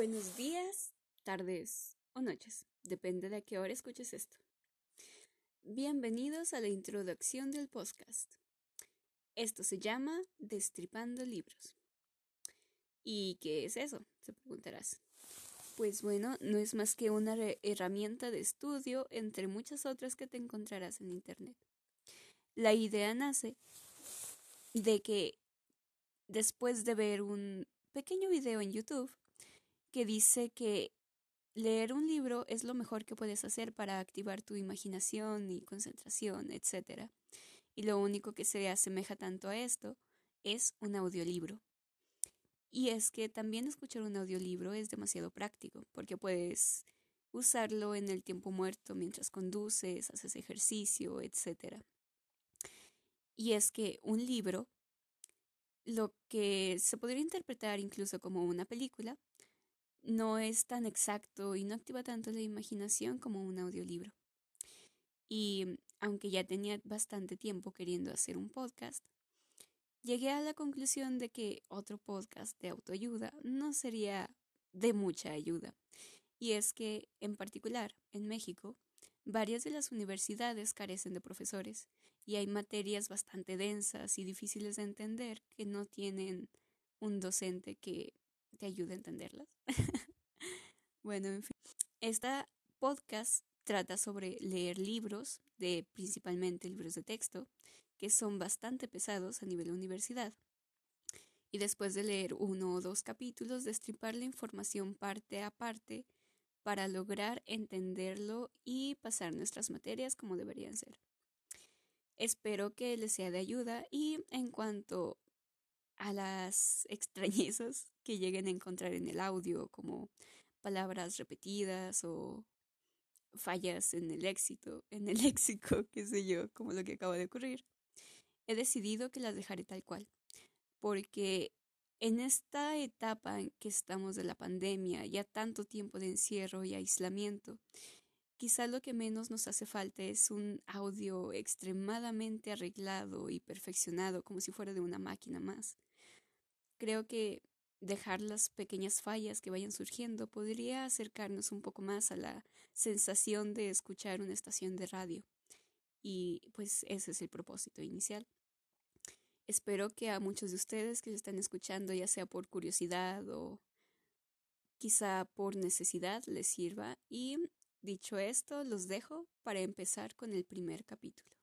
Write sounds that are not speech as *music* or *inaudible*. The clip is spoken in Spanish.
Buenos días, tardes o noches, depende de a qué hora escuches esto. Bienvenidos a la introducción del podcast. Esto se llama Destripando Libros. ¿Y qué es eso? Te preguntarás. Pues bueno, no es más que una herramienta de estudio entre muchas otras que te encontrarás en Internet. La idea nace de que después de ver un pequeño video en YouTube, que dice que leer un libro es lo mejor que puedes hacer para activar tu imaginación y concentración, etc. Y lo único que se asemeja tanto a esto es un audiolibro. Y es que también escuchar un audiolibro es demasiado práctico, porque puedes usarlo en el tiempo muerto mientras conduces, haces ejercicio, etc. Y es que un libro, lo que se podría interpretar incluso como una película, no es tan exacto y no activa tanto la imaginación como un audiolibro. Y aunque ya tenía bastante tiempo queriendo hacer un podcast, llegué a la conclusión de que otro podcast de autoayuda no sería de mucha ayuda. Y es que, en particular, en México, varias de las universidades carecen de profesores y hay materias bastante densas y difíciles de entender que no tienen un docente que te ayude a entenderlas. *laughs* bueno, en fin. Esta podcast trata sobre leer libros, de principalmente libros de texto, que son bastante pesados a nivel universidad. Y después de leer uno o dos capítulos, destripar la información parte a parte para lograr entenderlo y pasar nuestras materias como deberían ser. Espero que les sea de ayuda y en cuanto a las extrañezas que lleguen a encontrar en el audio, como palabras repetidas o fallas en el éxito, en el *laughs* léxico, qué sé yo, como lo que acaba de ocurrir, he decidido que las dejaré tal cual, porque en esta etapa en que estamos de la pandemia, ya tanto tiempo de encierro y aislamiento, quizá lo que menos nos hace falta es un audio extremadamente arreglado y perfeccionado como si fuera de una máquina más creo que dejar las pequeñas fallas que vayan surgiendo podría acercarnos un poco más a la sensación de escuchar una estación de radio. Y pues ese es el propósito inicial. Espero que a muchos de ustedes que lo están escuchando, ya sea por curiosidad o quizá por necesidad, les sirva. Y dicho esto, los dejo para empezar con el primer capítulo.